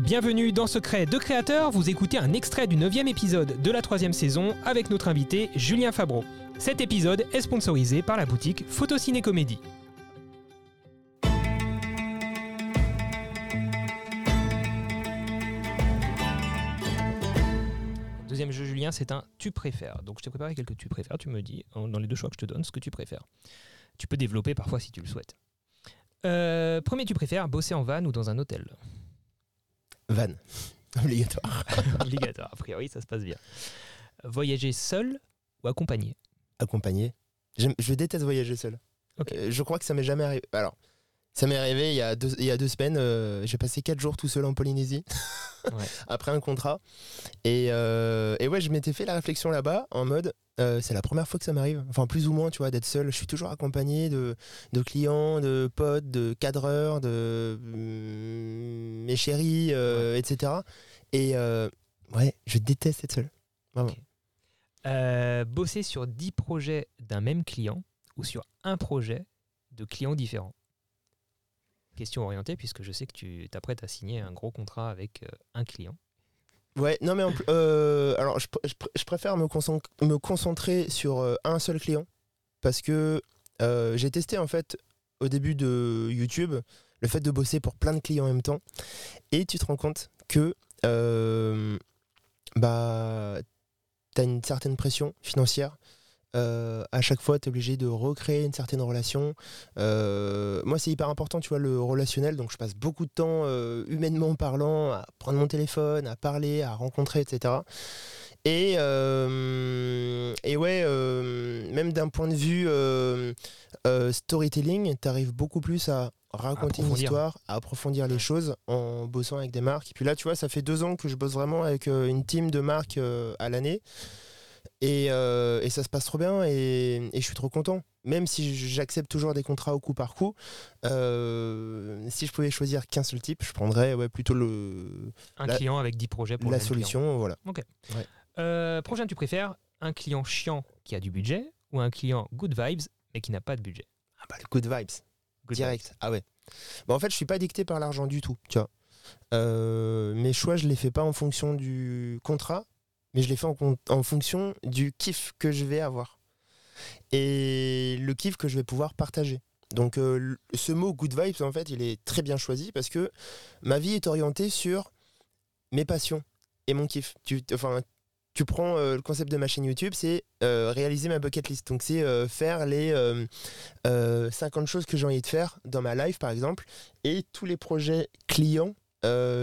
Bienvenue dans Secret de Créateur, vous écoutez un extrait du 9 épisode de la troisième saison avec notre invité Julien Fabreau. Cet épisode est sponsorisé par la boutique Photociné Comédie. Deuxième jeu Julien, c'est un tu préfères. Donc je t'ai préparé quelques tu préfères, tu me dis dans les deux choix que je te donne ce que tu préfères. Tu peux développer parfois si tu le souhaites. Euh, premier tu préfères, bosser en van ou dans un hôtel? Van. Obligatoire. Obligatoire, a priori ça se passe bien. Voyager seul ou accompagné? Accompagné. Je déteste voyager seul. Euh, je crois que ça m'est jamais arrivé. Alors, ça m'est arrivé il y a deux, il y a deux semaines. Euh, j'ai passé quatre jours tout seul en Polynésie après un contrat. Et, euh, et ouais, je m'étais fait la réflexion là-bas en mode c'est la première fois que ça m'arrive. Enfin, plus ou moins, tu vois, d'être seul. Je suis toujours accompagné de, de clients, de potes, de cadreurs, de mes chéris, etc. Et ouais, je déteste être seul. bosser sur 10 projets d'un même client ou sur un projet de clients différents? Question orientée, puisque je sais que tu t'apprêtes à signer un gros contrat avec euh, un client. Ouais, non mais euh, alors je, je, préfère me, concentrer, me concentrer sur euh, un seul client parce que j'ai testé en fait au début de YouTube le fait de bosser pour plein de clients en même temps et tu te rends compte que bah tu as une certaine pression financière euh, à chaque fois, tu es obligé de recréer une certaine relation. Euh, moi, c'est hyper important, tu vois, le relationnel. Donc, je passe beaucoup de temps, euh, humainement parlant, à prendre mon téléphone, à parler, à rencontrer, etc. Et, et ouais, même d'un point de vue storytelling, tu arrives beaucoup plus à raconter une histoire, à approfondir les choses en bossant avec des marques. Et puis là, tu vois, ça fait deux ans que je bosse vraiment avec une team de marques à l'année. Euh, et, ça se passe trop bien et, je suis trop content. Même si j'accepte toujours des contrats au coup par coup, euh, si je pouvais choisir qu'un seul type, je prendrais ouais, plutôt le. Un client avec 10 projets pour la solution. Voilà. Ok. Euh, prochain, tu préfères un client chiant qui a du budget ou un client good vibes mais qui n'a pas de budget? Ah bah, le good vibes. Direct. Ah ouais. Bah, en fait, je suis pas dicté par l'argent du tout. Tu vois. mes choix, je les fais pas en fonction du contrat, mais je l'ai fait en, fonction du kiff que je vais avoir et le kiff que je vais pouvoir partager. Donc euh, ce mot good vibes en fait il est très bien choisi parce que ma vie est orientée sur mes passions et mon kiff. Tu, enfin, tu prends euh, le concept de ma chaîne YouTube, c'est euh, réaliser ma bucket list. Donc c'est faire les 50 choses que j'ai envie de faire dans ma life par exemple et tous les projets clients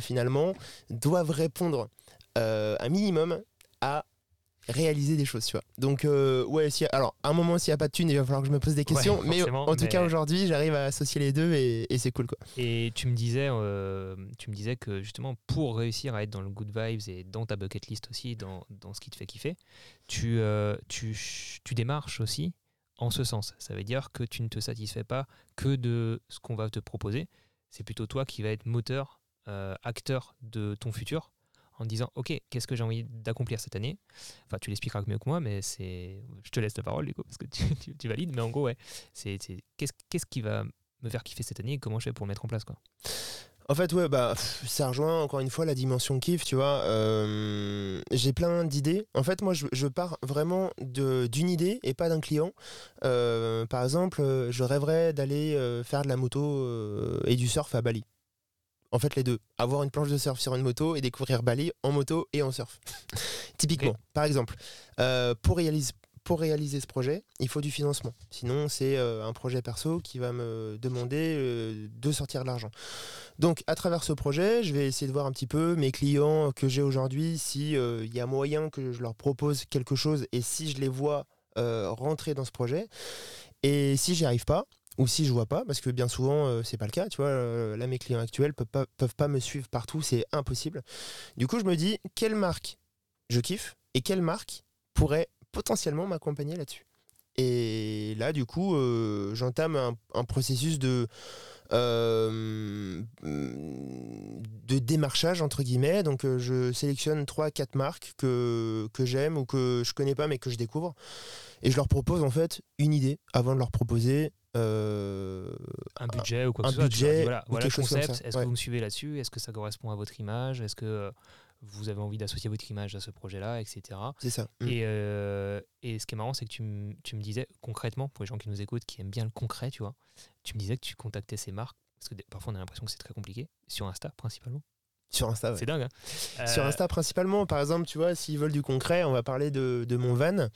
finalement doivent répondre un minimum à réaliser des choses, tu vois. Donc, euh, ouais, si, alors, à un moment, s'il n'y a pas de thunes, il va falloir que je me pose des questions. mais en tout cas, aujourd'hui, j'arrive à associer les deux et, c'est cool, quoi. Et tu me, disais, euh, tu me disais que justement, pour réussir à être dans le good vibes et dans ta bucket list aussi, dans, dans ce qui te fait kiffer, tu, euh, tu, tu démarches aussi en ce sens. Ça veut dire que tu ne te satisfais pas que de ce qu'on va te proposer. C'est plutôt toi qui va être moteur, acteur de ton futur en disant ok qu'est-ce que j'ai envie d'accomplir cette année? Enfin tu l'expliqueras mieux que moi mais c'est je te laisse la parole du coup parce que tu, valides mais en gros ouais c'est qu'est-ce qu'est-ce qui va me faire kiffer cette année et comment je fais pour le mettre en place quoi en fait, ouais, bah, ça rejoint encore une fois la dimension kiff, tu vois. Euh, j'ai plein d'idées. En fait, moi, je, pars vraiment d'une idée et pas d'un client. Euh, par exemple, je rêverais d'aller euh, faire de la moto et du surf à Bali en fait les deux. Avoir une planche de surf sur une moto et découvrir Bali en moto et en surf. Typiquement, par exemple, euh, pour, réaliser, pour réaliser ce projet, il faut du financement. Sinon, c'est euh, un projet perso qui va me demander euh, de sortir de l'argent. Donc, à travers ce projet, je vais essayer de voir un petit peu mes clients que j'ai aujourd'hui, s'il il y a moyen que je leur propose quelque chose et si je les vois rentrer dans ce projet. Et si j'y arrive pas, ou si je vois pas, parce que bien souvent euh, c'est pas le cas, tu vois, euh, là mes clients actuels peuvent pas, peuvent pas me suivre partout, c'est impossible. Du coup je me dis quelle marque je kiffe et quelle marque pourrait potentiellement m'accompagner là-dessus? Et là du coup euh, j'entame un, processus de euh, de démarchage entre guillemets. Donc euh, je sélectionne 3-4 marques que, que j'aime ou que je connais pas mais que je découvre. Et je leur propose en fait une idée avant de leur proposer un budget ou quoi que ce soit. Budget voilà, voilà le concept. Est-ce que vous me suivez là-dessus? Est-ce que ça correspond à votre image? Est-ce que vous avez envie d'associer votre image à ce projet-là, etc. C'est ça. Mm. Et, euh, et, ce qui est marrant, c'est que tu, me disais concrètement, pour les gens qui nous écoutent, qui aiment bien le concret, tu vois, tu me disais que tu contactais ces marques, parce que parfois on a l'impression que c'est très compliqué, sur Insta principalement. Sur Insta, C'est dingue. Hein Sur euh, Insta principalement, par exemple, tu vois, s'ils veulent du concret, on va parler de, de mon van.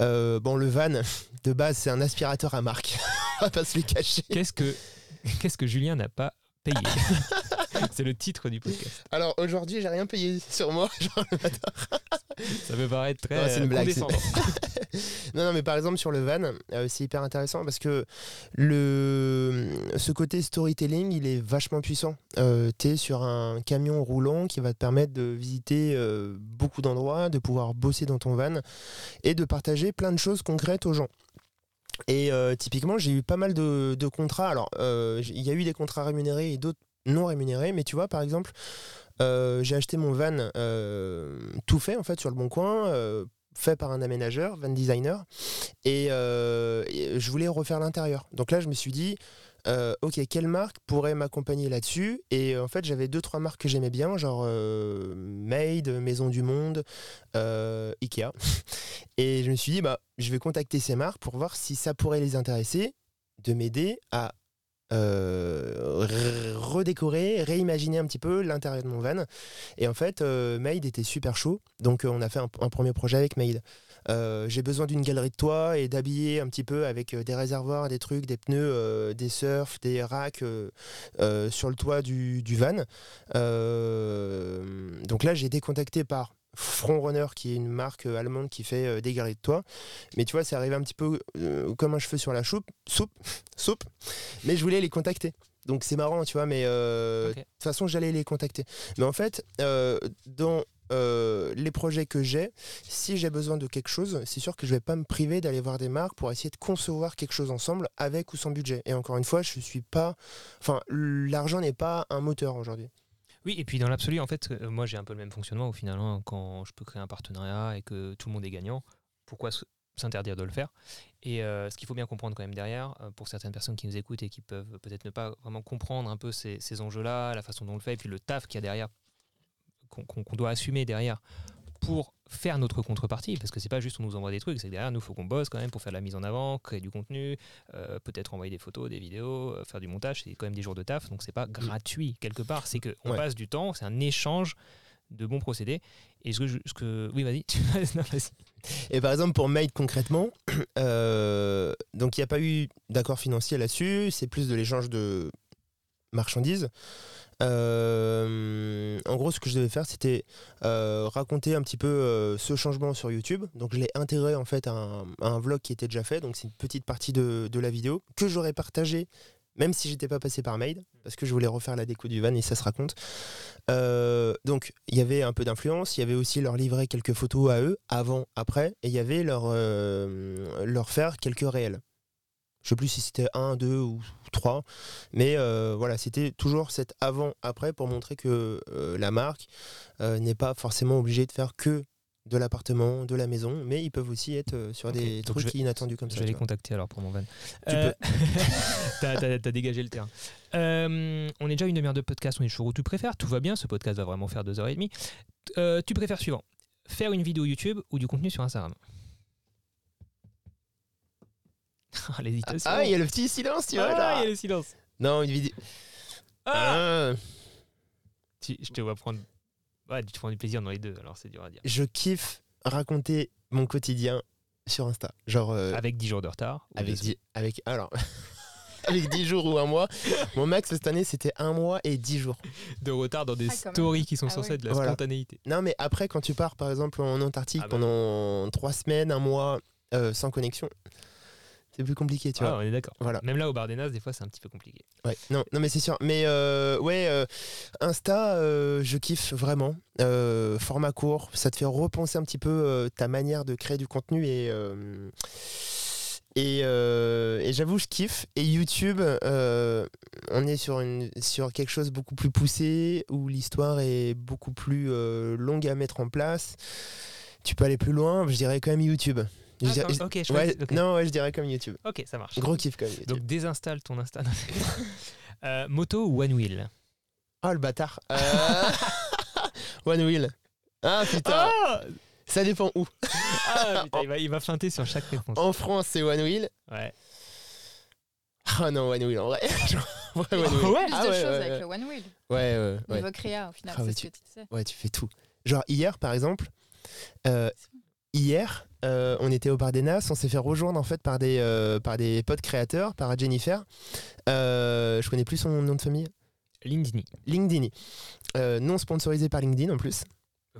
Euh, bon, le van, de base, c'est un aspirateur à marque. on va pas se le cacher. Qu'est-ce que, qu'est-ce que Julien n'a pas payé? C'est le titre du podcast. Alors aujourd'hui, j'ai rien payé sur moi, genre le Ça peut paraître très c'est une blague, non, non, mais par exemple sur le van, euh, c'est hyper intéressant parce que le ce côté storytelling, il est vachement puissant. Euh, tu es sur un camion roulant qui va te permettre de visiter euh, beaucoup d'endroits, de pouvoir bosser dans ton van et de partager plein de choses concrètes aux gens. Et typiquement, j'ai eu pas mal de, de contrats. Alors, il y a eu des contrats rémunérés et d'autres non rémunéré, mais tu vois, par exemple, euh, j'ai acheté mon van euh, tout fait en fait sur le bon coin, euh, fait par un aménageur, van designer, et, je voulais refaire l'intérieur. Donc là, je me suis dit, ok, quelle marque pourrait m'accompagner là-dessus? Et en fait, j'avais deux trois marques que j'aimais bien, genre Made, Maison du Monde, Ikea. Et je me suis dit, bah, je vais contacter ces marques pour voir si ça pourrait les intéresser de m'aider à euh, redécorer, réimaginer un petit peu l'intérieur de mon van. Et en fait, euh, Made était super chaud. Donc euh, on a fait un, premier projet avec Made. j'ai besoin d'une galerie de toit et d'habiller un petit peu avec des réservoirs, des trucs, des pneus, des surfs, des racks sur le toit du van. donc là, j'ai été contacté par Frontrunner, qui est une marque euh, allemande qui fait euh, des galeries de toit. Mais tu vois, c'est arrivé un petit peu euh, comme un cheveu sur la soupe, soupe, soupe. Mais je voulais les contacter. Donc c'est marrant, tu vois, mais de toute façon, j'allais les contacter. Mais en fait, dans les projets que j'ai, si j'ai besoin de quelque chose, c'est sûr que je vais pas me priver d'aller voir des marques pour essayer de concevoir quelque chose ensemble avec ou sans budget. Et encore une fois, je suis pas, enfin, l'argent n'est pas un moteur aujourd'hui. Oui, et puis dans l'absolu, en fait, euh, moi j'ai un peu le même fonctionnement au final. Hein, quand je peux créer un partenariat et que tout le monde est gagnant, pourquoi s'interdire de le faire? Et euh, ce qu'il faut bien comprendre quand même derrière, euh, pour certaines personnes qui nous écoutent et qui peuvent peut-être ne pas vraiment comprendre un peu ces, ces enjeux-là, la façon dont on le fait, et puis le taf qu'il y a derrière, qu'on doit assumer derrière pour faire notre contrepartie, parce que c'est pas juste on nous envoie des trucs, c'est derrière nous, faut qu'on bosse quand même pour faire de la mise en avant, créer du contenu, euh, peut-être envoyer des photos, des vidéos, euh, faire du montage, c'est quand même des jours de taf, donc c'est pas gratuit quelque part, c'est qu'on passe du temps, c'est un échange de bons procédés. Et ce que, ce que... oui, vas-y. et par exemple pour Made concrètement, euh, donc il n'y a pas eu d'accord financier là-dessus, c'est plus de l'échange de marchandises. Euh, en gros, ce que je devais faire, c'était euh, raconter un petit peu euh, ce changement sur YouTube. Donc, je l'ai intégré en fait à un, vlog qui était déjà fait. Donc, c'est une petite partie de, la vidéo que j'aurais partagé, même si j'étais pas passé par mail, parce que je voulais refaire la déco du van et ça se raconte. donc, il y avait un peu d'influence. Il y avait aussi leur livrer quelques photos à eux, avant, après, et il y avait leur leur faire quelques réels. Je sais plus si c'était un, deux ou trois, mais euh, voilà, c'était toujours cet avant-après pour montrer que euh, la marque euh, n'est pas forcément obligée de faire que de l'appartement, de la maison, mais ils peuvent aussi être sur des trucs inattendus comme ça. Je vais les contacter alors pour mon van. Tu peux. t'as, dégagé le terrain. on est déjà une demi-heure de podcast, on est chaud où tu préfères, tout va bien, ce podcast va vraiment faire deux heures et demie. tu préfères suivant, faire une vidéo YouTube ou du contenu sur Instagram? Ah, ah, il y a le petit silence, tu vois. Ah, il y a le silence. Non, une vidéo. Ah. je te vois prendre. Ouais, tu prends du plaisir dans les deux, alors c'est dur à dire. Je kiffe raconter mon quotidien sur Insta. Genre. Euh, avec 10 jours de retard Avec 10. Avec. Alors. avec 10 jours ou un mois. Mon max cette année, c'était un mois et 10 jours. De retard dans des stories qui sont censées être de la spontanéité. Non, mais après, quand tu pars, par exemple, en Antarctique bah. pendant 3 semaines, un mois, euh, sans connexion, c'est plus compliqué, tu vois. On est d'accord. Voilà. Même là, au bar des Nas, des fois, c'est un petit peu compliqué. Ouais, non, non mais c'est sûr. Mais euh, ouais, euh, Insta, euh, je kiffe vraiment. format court, ça te fait repenser un petit peu ta manière de créer du contenu et Et, euh, et j'avoue, je kiffe. Et YouTube, euh, on est sur, une, sur quelque chose beaucoup plus poussé, où l'histoire est beaucoup plus euh, longue à mettre en place. Tu peux aller plus loin, je dirais quand même YouTube. Je Ah, ok, je ouais. Non, ouais, je dirais comme YouTube. Ok, ça marche. Gros kiff quand même. YouTube. Donc désinstalle ton Insta. Euh, moto ou One Wheel? Oh le bâtard. Euh, One Wheel. Ah putain, Ah, ça dépend où. Ah, putain, il, va, il va feinter sur chaque réponse. En France, c'est One Wheel. Ouais. Ah non, One Wheel en vrai. Vrai, One Wheel. Ouais. Plus Ah de ouais, choses ouais, avec ouais. le One Wheel. Ouais, ouais, ouais. Niveau créa, au final, Ah ouais, c'est ce tu- que tu sais. Ouais, tu fais tout. Genre hier, par exemple, euh, hier, euh, on était au bar des Nas, on s'est fait rejoindre en fait par des, euh, par des potes créateurs, par Jennifer. Euh, je connais plus son nom de famille. LinkedIn. LinkedIn. Euh, non sponsorisé par LinkedIn en plus.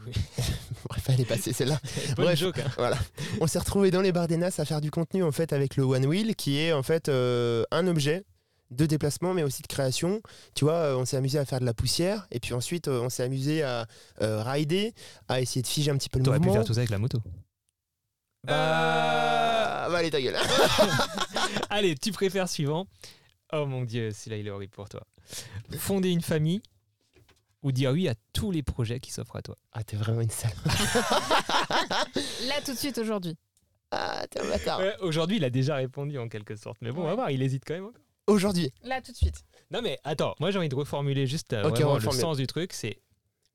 Oui. Bref, elle est passée celle-là. Bonne Bref. joke. hein. On s'est retrouvé dans les bars des Nas à faire du contenu en fait avec le One Wheel qui est en fait un objet de déplacement mais aussi de création. Tu vois, euh, on s'est amusé à faire de la poussière et puis ensuite euh, on s'est amusé à euh, rider, à essayer de figer un petit peu le T'aurais pu mouvement. faire tout ça avec la moto. Bah, bah allez ta gueule. Allez, tu préfères suivant. Oh mon dieu, celui-là il est horrible pour toi. Fonder une famille ou dire oui à tous les projets qui s'offrent à toi. Ah t'es vraiment une sale. Là, tout de suite, aujourd'hui. Ah t'es un bâtard. Ouais, Aujourd'hui, il a déjà répondu en quelque sorte. Mais bon, on va voir, il hésite quand même encore. Aujourd'hui. Là, tout de suite. Non mais attends, moi j'ai envie de reformuler juste euh, Ok, vraiment on le reformule. sens du truc, c'est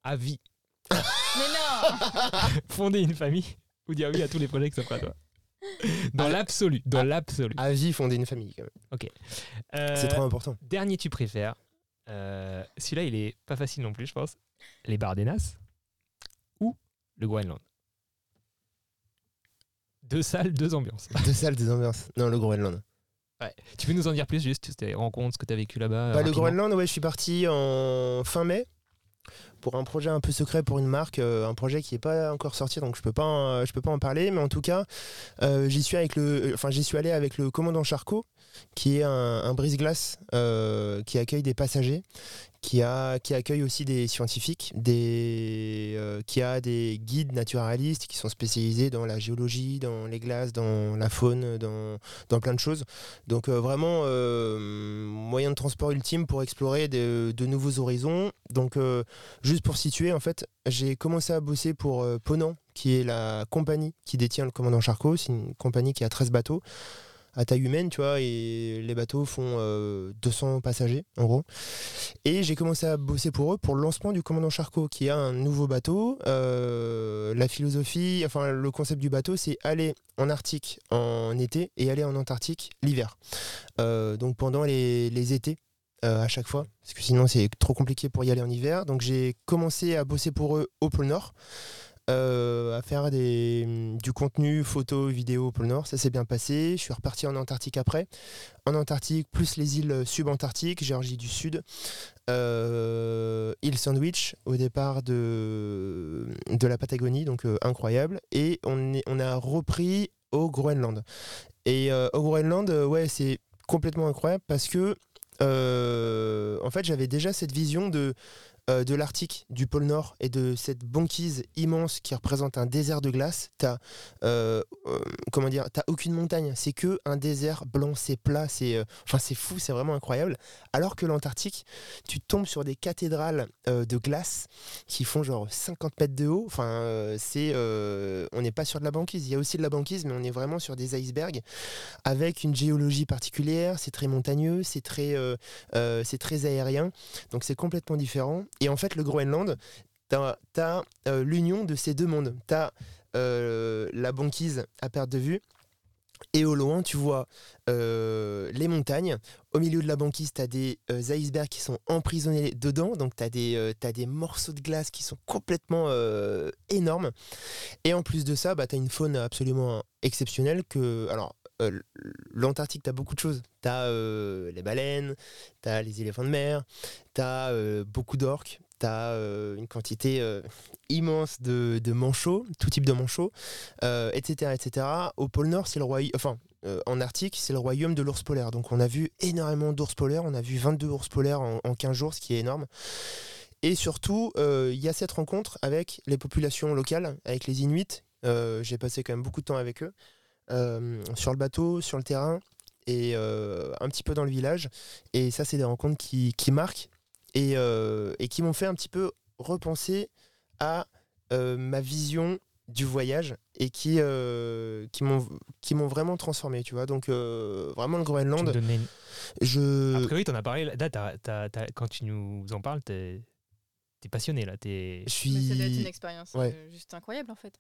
à vie. Mais non Fonder une famille ou dire oui à tous les projets qui s'offrent à toi. Dans Ah. l'absolu, dans l'absolu. À vie fonder une famille quand même. Euh, C'est trop important. Dernier tu préfères. Euh, Celui-là, il est pas facile non plus, je pense. Les Bardenas ou le Groenland? Deux salles, deux ambiances. Deux salles, des ambiances. Non, le Groenland. Ouais. Tu peux nous en dire plus juste tes rencontres, ce que tu as vécu là-bas Bah, le Groenland, ouais, je suis parti en fin mai pour un projet un peu secret pour une marque, euh, un projet qui n'est pas encore sorti, donc je peux pas, en- je peux pas en parler. Mais en tout cas, euh, j'y suis avec le, enfin j'y suis allé avec le commandant Charcot, qui est un, brise-glace euh, qui accueille des passagers, qui accueille aussi des scientifiques, euh, qui a des guides naturalistes qui sont spécialisés dans la géologie, dans les glaces, dans la faune, dans, plein de choses. Donc euh, vraiment moyen de transport ultime pour explorer de, de nouveaux horizons. Donc juste pour situer, en fait, j'ai commencé à bosser pour Ponant, qui est la compagnie qui détient le commandant Charcot. C'est une compagnie qui a 13 bateaux à taille humaine, tu vois, et les bateaux font euh, 200 passagers, en gros. Et j'ai commencé à bosser pour eux pour le lancement du commandant Charcot, qui a un nouveau bateau. Euh, la philosophie, enfin le concept du bateau, c'est aller en Arctique en été et aller en Antarctique l'hiver. Euh, donc pendant les, étés. euh, à chaque fois, parce que sinon c'est trop compliqué pour y aller en hiver. Donc j'ai commencé à bosser pour eux au pôle Nord, euh, à faire du contenu photo, vidéo au pôle Nord. Ça s'est bien passé. Je suis reparti en Antarctique après. En Antarctique, plus les îles subantarctiques, Géorgie du Sud, euh, île Sandwich au départ de, la Patagonie, donc euh, incroyable. Et on, on a repris au Groenland. Et euh, au Groenland, ouais, c'est complètement incroyable parce que en fait, j'avais déjà cette vision de, euh, de l'Arctique, du pôle Nord et de cette banquise immense qui représente un désert de glace. T'as euh, euh, comment dire, aucune montagne, c'est que un désert blanc, c'est plat, c'est c'est fou, c'est vraiment incroyable. Alors que l'Antarctique, tu tombes sur des cathédrales de glace qui font genre 50 mètres de haut. On n'est pas sur de la banquise. Il y a aussi de la banquise, mais on est vraiment sur des icebergs avec une géologie particulière. C'est très montagneux, c'est très aérien, donc c'est complètement différent. Et en fait, le Groenland, t'as as, l'union de ces deux mondes. T'as euh, la banquise à perte de vue. Et au loin, tu vois euh, les montagnes. Au milieu de la banquise, tu as des euh, icebergs qui sont emprisonnés dedans. Donc, tu as, as, des morceaux de glace qui sont complètement euh, énormes. Et en plus de ça, bah, tu as une faune absolument exceptionnelle. Que, alors, euh, l'Antarctique, tu as beaucoup de choses. Tu as euh, les baleines, tu as les éléphants de mer, tu as euh, beaucoup d'orques, tu as une quantité euh, immense de, manchots, tout type de manchots, etc., etc. Au pôle Nord, c'est le royaume. Enfin, euh, en Arctique, c'est le royaume de l'ours polaire. Donc, on a vu énormément d'ours polaires. On a vu 22 ours polaires en, en 15 jours, ce qui est énorme. Et surtout, euh, il y a cette rencontre avec les populations locales, avec les Inuits. Euh, J'ai passé quand même beaucoup de temps avec eux. Euh, sur le bateau, sur le terrain et euh, un petit peu dans le village. Et ça, c'est des rencontres qui, qui marquent et, euh, et qui m'ont fait un petit peu repenser à euh, ma vision du voyage et qui, euh, qui m'ont qui m'ont vraiment transformé, tu vois. Donc, euh, vraiment, le Groenland, une- je. A priori, t'en as parlé. Là, quand tu nous en parles, t'es es passionné là. T'es je Mais ça doit être suis une expérience Ouais. juste incroyable en fait.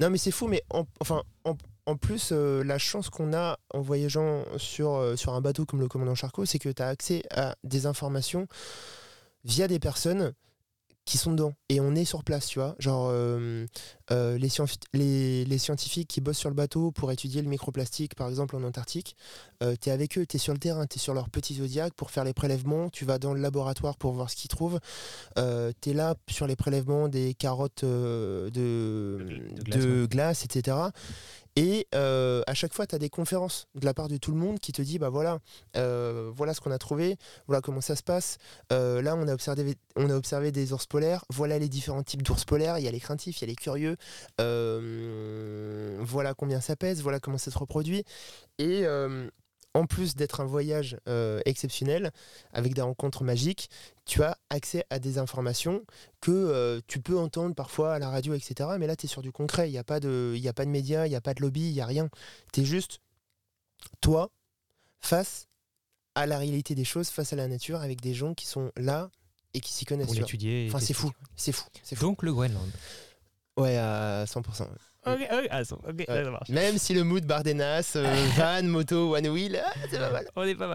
Non, mais c'est fou, mais en, enfin, en, en plus, euh, la chance qu'on a en voyageant sur, euh, sur un bateau comme le commandant Charcot, c'est que tu as accès à des informations via des personnes qui sont dedans. Et on est sur place, tu vois. Genre, euh, euh, les, les, les scientifiques qui bossent sur le bateau pour étudier le microplastique, par exemple en Antarctique, euh, tu es avec eux, tu es sur le terrain, tu es sur leur petit zodiaque pour faire les prélèvements, tu vas dans le laboratoire pour voir ce qu'ils trouvent. tu es là sur les prélèvements des carottes euh, de, De glace, de glace, etc. Et euh, à chaque fois, tu as des conférences de la part de tout le monde qui te dit bah voilà, euh, voilà ce qu'on a trouvé, voilà comment ça se passe. Euh, là, on a, observé, on a observé des ours polaires, voilà les différents types d'ours polaires. Il y a les craintifs, il y a les curieux. Voilà combien ça pèse, voilà comment ça se reproduit. En plus d'être un voyage euh, exceptionnel, avec des rencontres magiques, tu as accès à des informations que euh, tu peux entendre parfois à la radio, etc. Mais là, tu es sur du concret. Il n'y a, pas de- y a pas de médias, il n'y a pas de lobby, il n'y a rien. Tu es juste toi face à la réalité des choses, face à la nature, avec des gens qui sont là et qui s'y connaissent. pour l'étudier. Enfin, c'est fou. C'est fou. C'est fou. Donc le Groenland. Ouais, à 100%. Ok, ok, ah, ça- ok, Ouais. ça marche. Même si le mood Bardenas, euh, van, moto, one wheel, ah, c'est pas mal. On est pas mal.